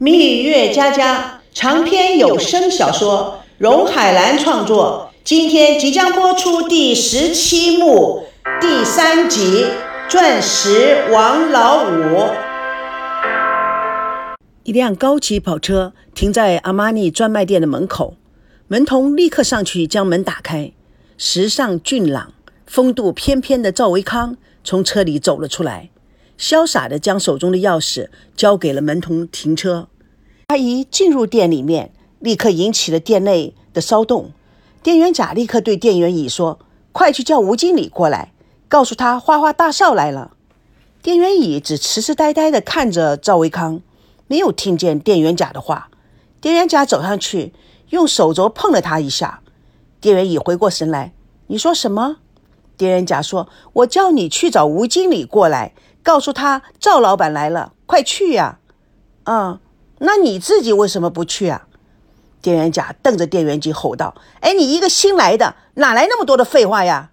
蜜月佳佳长篇有声小说，荣海兰创作，今天即将播出第十七幕第三集《钻石王老五》。一辆高级跑车停在阿玛尼专卖店的门口，门童立刻上去将门打开。时尚俊朗、风度翩翩的赵维康从车里走了出来。潇洒地将手中的钥匙交给了门童停车。阿姨进入店里面，立刻引起了店内的骚动。店员甲立刻对店员乙说：“快去叫吴经理过来，告诉他花花大少来了。”店员乙只痴痴呆呆地看着赵维康，没有听见店员甲的话。店员甲走上去，用手肘碰了他一下。店员乙回过神来：“你说什么？”店员甲说：“我叫你去找吴经理过来。”告诉他赵老板来了，快去呀！啊，那你自己为什么不去啊？店员甲瞪着店员机吼道：“哎，你一个新来的，哪来那么多的废话呀？”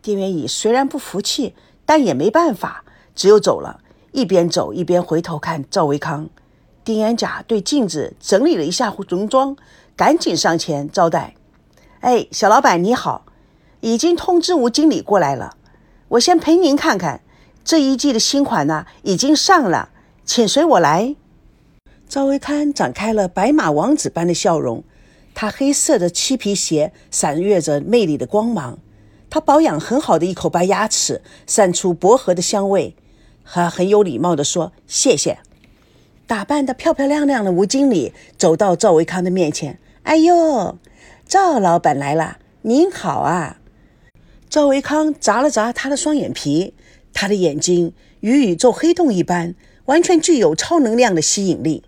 店员乙虽然不服气，但也没办法，只有走了。一边走一边回头看赵维康。店员甲对镜子整理了一下容妆，赶紧上前招待：“哎，小老板你好，已经通知吴经理过来了，我先陪您看看。”这一季的新款呢，已经上了，请随我来。赵维康展开了白马王子般的笑容，他黑色的漆皮鞋闪跃着魅力的光芒，他保养很好的一口白牙齿散出薄荷的香味。他很有礼貌地说：“谢谢。”打扮得漂漂亮亮的吴经理走到赵维康的面前：“哎呦，赵老板来了，您好啊！”赵维康眨了眨他的双眼皮。他的眼睛与宇宙黑洞一般，完全具有超能量的吸引力。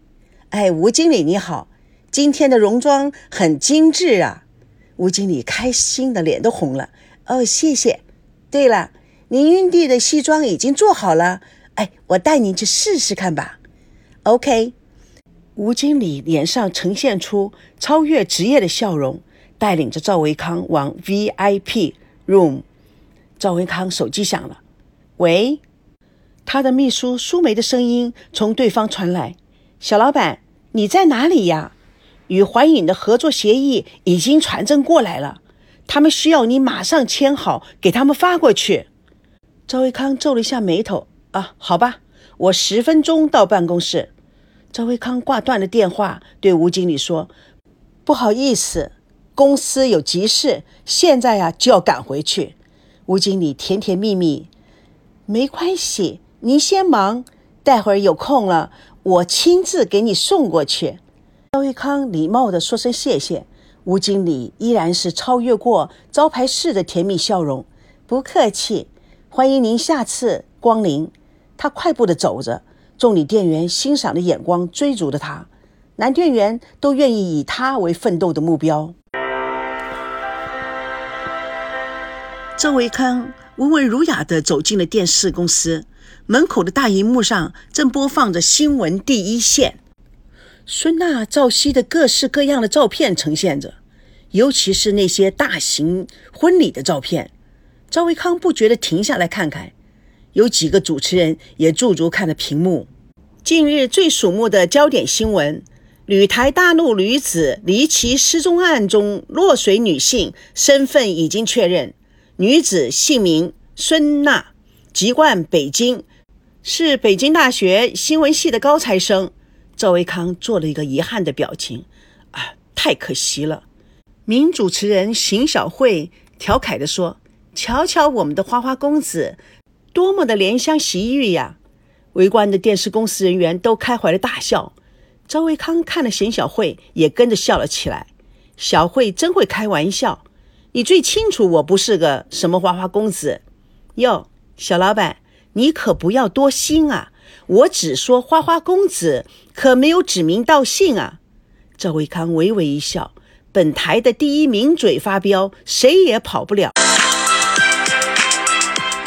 哎，吴经理你好，今天的戎装很精致啊！吴经理开心的脸都红了。哦，谢谢。对了，您运弟的西装已经做好了，哎，我带您去试试看吧。OK。吴经理脸上呈现出超越职业的笑容，带领着赵维康往 VIP room。赵维康手机响了。喂，他的秘书苏梅的声音从对方传来：“小老板，你在哪里呀？与环影的合作协议已经传真过来了，他们需要你马上签好，给他们发过去。”赵维康皱了一下眉头：“啊，好吧，我十分钟到办公室。”赵维康挂断了电话，对吴经理说：“不好意思，公司有急事，现在呀就要赶回去。”吴经理甜甜蜜蜜。没关系，您先忙，待会儿有空了，我亲自给你送过去。赵维康礼貌地说声谢谢。吴经理依然是超越过招牌式的甜蜜笑容，不客气，欢迎您下次光临。他快步地走着，众女店员欣赏的眼光追逐着他，男店员都愿意以他为奋斗的目标。赵维康。温文儒雅地走进了电视公司门口的大荧幕上，正播放着新闻第一线。孙娜、赵熙的各式各样的照片呈现着，尤其是那些大型婚礼的照片。赵维康不觉得停下来看看。有几个主持人也驻足看着屏幕。近日最瞩目的焦点新闻：旅台大陆女子离奇失踪案中落水女性身份已经确认。女子姓名孙娜，籍贯北京，是北京大学新闻系的高材生。赵维康做了一个遗憾的表情，啊，太可惜了。名主持人邢小慧调侃地说：“瞧瞧我们的花花公子，多么的怜香惜玉呀！”围观的电视公司人员都开怀的大笑。赵维康看了邢小慧，也跟着笑了起来。小慧真会开玩笑。你最清楚，我不是个什么花花公子。哟，小老板，你可不要多心啊！我只说花花公子，可没有指名道姓啊。赵维康微微一笑，本台的第一名嘴发飙，谁也跑不了。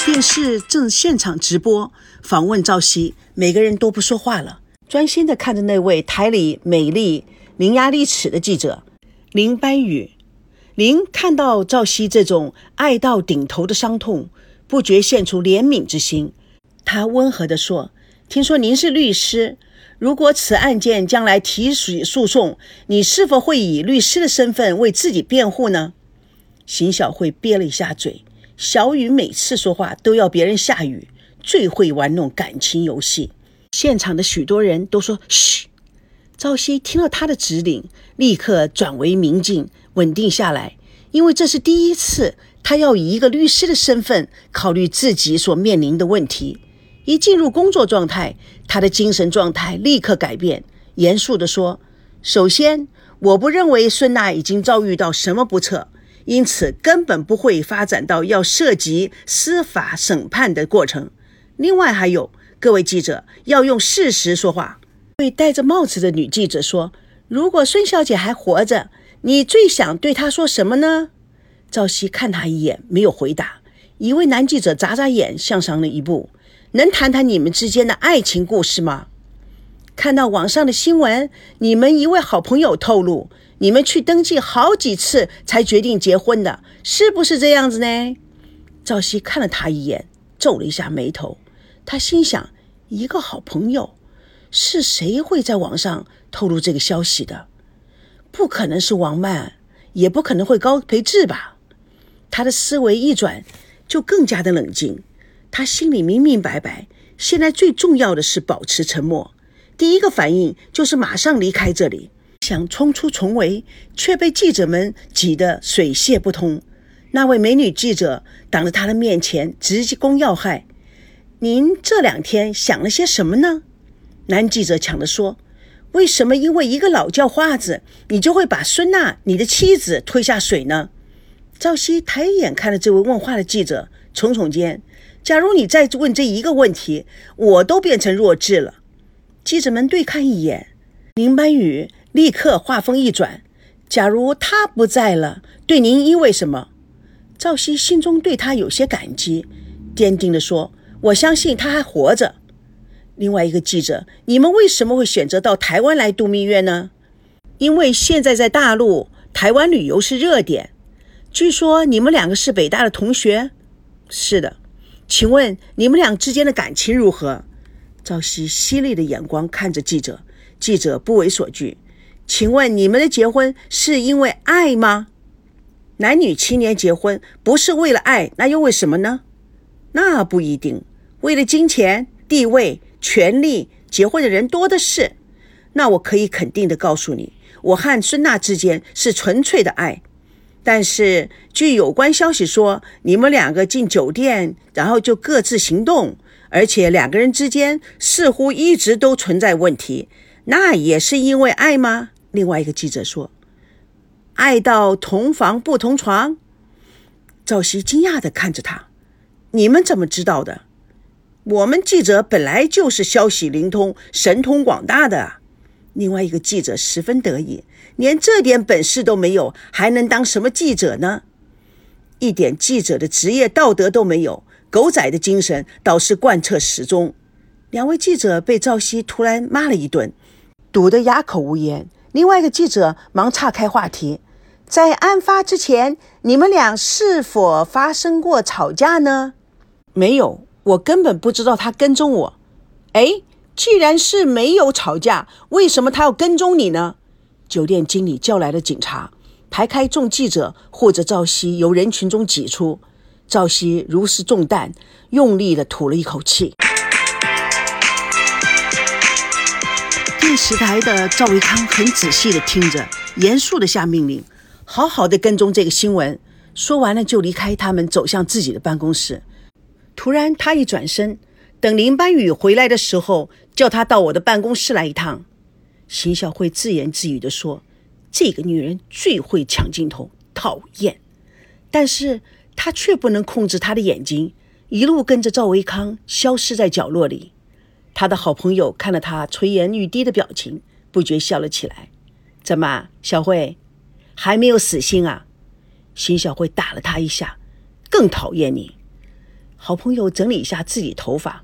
电视正现场直播访问赵熙，每个人都不说话了，专心的看着那位台里美丽伶牙俐齿的记者林班宇。您看到赵熙这种爱到顶头的伤痛，不觉现出怜悯之心。他温和地说：“听说您是律师，如果此案件将来提起诉讼，你是否会以律师的身份为自己辩护呢？邢小慧憋了一下嘴。小雨每次说话都要别人下雨，最会玩弄感情游戏。现场的许多人都说：“嘘。”赵熙听了他的指令，立刻转为明镜，稳定下来。因为这是第一次，他要以一个律师的身份考虑自己所面临的问题。一进入工作状态，他的精神状态立刻改变，严肃地说：“首先，我不认为孙娜已经遭遇到什么不测，因此根本不会发展到要涉及司法审判的过程。另外还有，各位记者要用事实说话。”对戴着帽子的女记者说：“如果孙小姐还活着，你最想对她说什么呢？”赵熙看他一眼，没有回答。一位男记者眨眨眼，向上了一步。能谈谈你们之间的爱情故事吗？看到网上的新闻，你们一位好朋友透露，你们去登记好几次才决定结婚的，是不是这样子呢？赵熙看了他一眼，皱了一下眉头。他心想：一个好朋友，是谁会在网上透露这个消息的？不可能是王曼，也不可能会高培志吧？他的思维一转，就更加的冷静。他心里明明白白，现在最重要的是保持沉默。第一个反应就是马上离开这里，想冲出重围，却被记者们挤得水泄不通。那位美女记者挡在他的面前，直击攻要害：“您这两天想了些什么呢？”男记者抢着说：“为什么因为一个老叫花子，你就会把孙娜，你的妻子推下水呢？”赵熙抬眼看着这位问话的记者，耸耸肩。假如你再问这一个问题，我都变成弱智了。记者们对看一眼，林班宇立刻话锋一转：“假如他不在了，对您意味什么？”赵熙心中对他有些感激，坚定地说：“我相信他还活着。”另外一个记者：“你们为什么会选择到台湾来度蜜月呢？”因为现在在大陆，台湾旅游是热点。据说你们两个是北大的同学。是的。请问你们俩之间的感情如何？赵熙犀利的眼光看着记者，记者不为所惧。请问你们的结婚是因为爱吗？男女青年结婚不是为了爱，那又为什么呢？那不一定，为了金钱、地位、权力，结婚的人多的是。那我可以肯定的告诉你，我和孙娜之间是纯粹的爱。但是，据有关消息说，你们两个进酒店，然后就各自行动，而且两个人之间似乎一直都存在问题。那也是因为爱吗？另外一个记者说：“爱到同房不同床。”赵熙惊讶地看着他：“你们怎么知道的？我们记者本来就是消息灵通、神通广大的。”另外一个记者十分得意。连这点本事都没有，还能当什么记者呢？一点记者的职业道德都没有，狗仔的精神倒是贯彻始终。两位记者被赵熙突然骂了一顿，堵得哑口无言。另外一个记者忙岔开话题：“在案发之前，你们俩是否发生过吵架呢？”“没有，我根本不知道他跟踪我。”“哎，既然是没有吵架，为什么他要跟踪你呢？”酒店经理叫来了警察，排开众记者护着赵熙由人群中挤出。赵熙如释重担，用力的吐了一口气。电视台的赵维康很仔细的听着，严肃的下命令：“好好的跟踪这个新闻。”说完了就离开，他们走向自己的办公室。突然，他一转身，等林班宇回来的时候，叫他到我的办公室来一趟。邢小慧自言自语地说：“这个女人最会抢镜头，讨厌。”但是她却不能控制她的眼睛，一路跟着赵维康消失在角落里。他的好朋友看了他垂涎欲滴的表情，不觉笑了起来。“怎么，小慧还没有死心啊？”邢小慧打了他一下，“更讨厌你。”好朋友整理一下自己头发，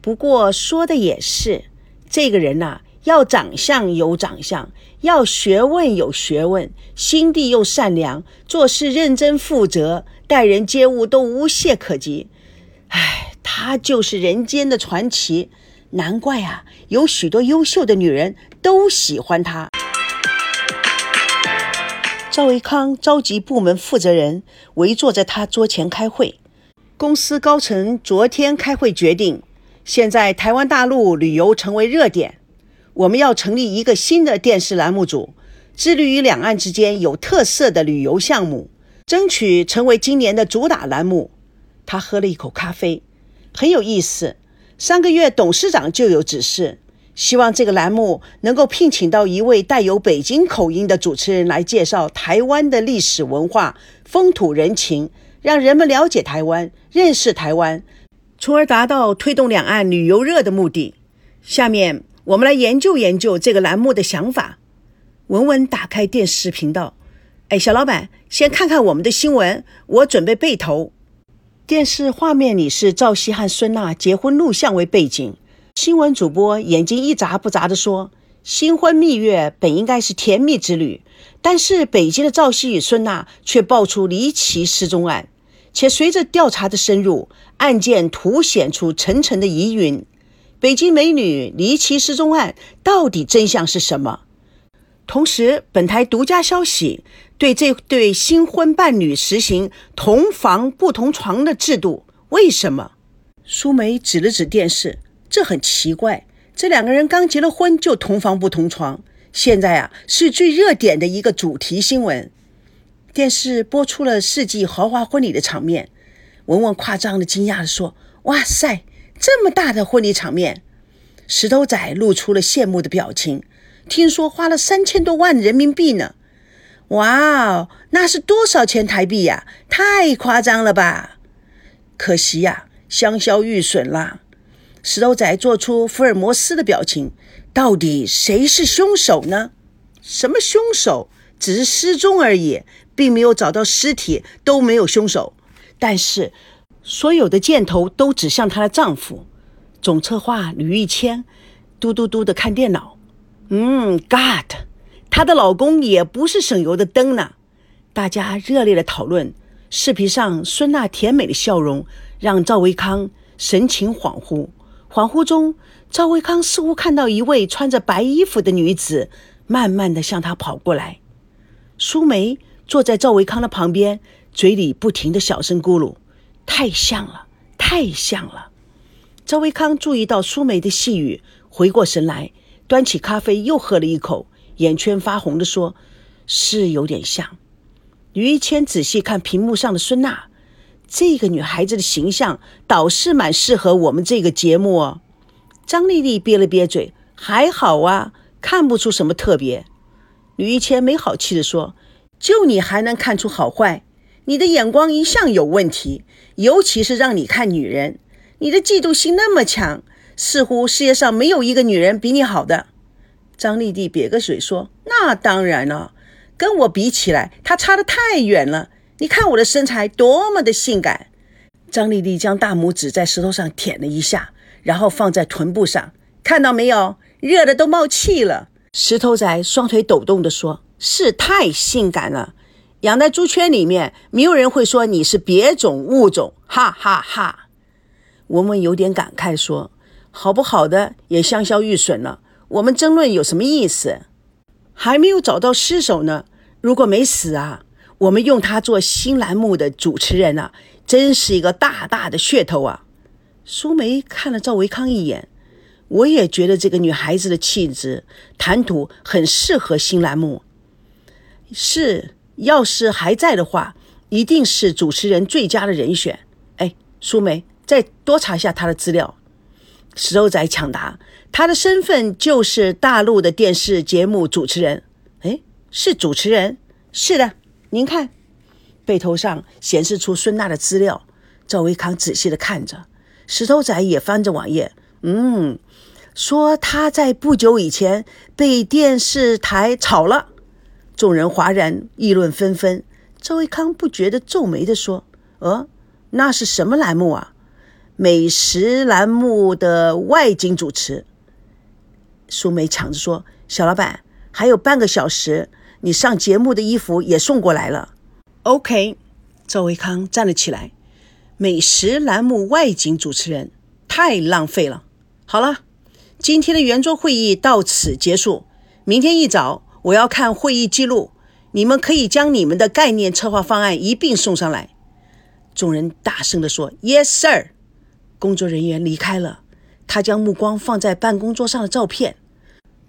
不过说的也是，这个人呐。要长相有长相，要学问有学问，心地又善良，做事认真负责，待人接物都无懈可击。唉，他就是人间的传奇，难怪啊，有许多优秀的女人都喜欢他。赵维康召集部门负责人围坐在他桌前开会。公司高层昨天开会决定，现在台湾大陆旅游成为热点，我们要成立一个新的电视栏目组，致力于两岸之间有特色的旅游项目，争取成为今年的主打栏目。他喝了一口咖啡，很有意思。上个月董事长就有指示。希望这个栏目能够聘请到一位带有北京口音的主持人来介绍台湾的历史文化、风土人情，让人们了解台湾、认识台湾，从而达到推动两岸旅游热的目的。下面我们来研究研究这个栏目的想法。文文打开电视频道，哎，小老板，先看看我们的新闻，我准备背投。电视画面里是赵熙和孙娜结婚录像为背景。新闻主播眼睛一眨不眨地说：“新婚蜜月本应该是甜蜜之旅，但是北京的赵熙与孙娜却爆出离奇失踪案，且随着调查的深入，案件凸显出层层的疑云。北京美女离奇失踪案到底真相是什么？同时，本台独家消息，对这对新婚伴侣实行同房不同床的制度，为什么？”苏梅指了指电视。这很奇怪，这两个人刚结了婚就同房不同床，现在啊是最热点的一个主题新闻。电视播出了世纪豪华婚礼的场面，文文夸张的惊讶的说：“哇塞，这么大的婚礼场面！”石头仔露出了羡慕的表情，听说花了三千多万人民币呢。哇哦，那是多少钱台币呀？太夸张了吧！可惜呀，香消玉损了。石头仔做出福尔摩斯的表情，到底谁是凶手呢？什么凶手？只是失踪而已，并没有找到尸体，都没有凶手。但是，所有的箭头都指向她的丈夫。总策划吕玉谦嘟嘟嘟的看电脑。嗯，God，她的老公也不是省油的灯呢。大家热烈的讨论。视频上孙娜甜美的笑容让赵维康神情恍惚。恍惚中，赵维康似乎看到一位穿着白衣服的女子慢慢的向他跑过来。苏梅坐在赵维康的旁边，嘴里不停的小声咕噜：“太像了，太像了。”赵维康注意到苏梅的细语，回过神来，端起咖啡又喝了一口，眼圈发红的说：“是有点像。”于一谦仔细看屏幕上的孙娜。这个女孩子的形象倒是蛮适合我们这个节目哦。张丽丽憋了憋嘴，还好啊，看不出什么特别。吕一谦没好气地说：“就你还能看出好坏？你的眼光一向有问题，尤其是让你看女人，你的嫉妒心那么强，似乎世界上没有一个女人比你好的。”张丽丽瘪个嘴说：“那当然了，跟我比起来，她差得太远了。”你看我的身材多么的性感！张丽丽将大拇指在石头上舔了一下，然后放在臀部上，看到没有？热的都冒气了。石头仔双腿抖动地说：“是太性感了，养在猪圈里面，没有人会说你是别种物种。”哈哈哈！文文有点感慨说：“好不好的也香消玉损了，我们争论有什么意思？还没有找到尸首呢。如果没死啊？”我们用他做新栏目的主持人啊，真是一个大大的噱头啊！苏梅看了赵维康一眼，我也觉得这个女孩子的气质、谈吐很适合新栏目。是，要是还在的话，一定是主持人最佳的人选。哎，苏梅，再多查一下他的资料。石头仔抢答：他的身份就是大陆的电视节目主持人。哎，是主持人？是的。您看，背头上显示出孙娜的资料。赵维康仔细的看着，石头仔也翻着网页。嗯，说他在不久以前被电视台炒了，众人哗然议论纷纷。赵维康不觉得皱眉的说：“呃，那是什么栏目啊？美食栏目的外景主持。”苏梅抢着说：“小老板，还有半个小时。”你上节目的衣服也送过来了，OK。赵维康站了起来，美食栏目外景主持人太浪费了。好了，今天的圆桌会议到此结束。明天一早我要看会议记录，你们可以将你们的概念策划方案一并送上来。众人大声地说：“Yes, sir。”工作人员离开了，他将目光放在办公桌上的照片。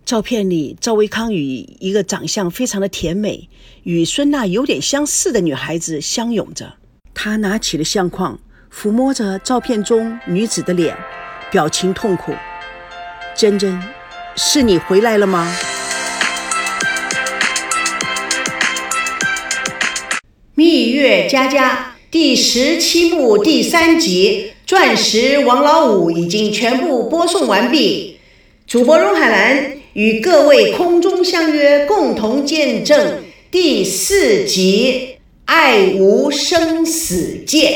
照片里，赵维康与一个长相非常的甜美、与孙娜有点相似的女孩子相拥着。他拿起了相框，抚摸着照片中女子的脸，表情痛苦。珍珍，是你回来了吗？蜜月佳佳第十七部第三集《钻石王老五》已经全部播送完毕。主播荣海兰与各位空中相约，共同见证第四集《爱无生死界》。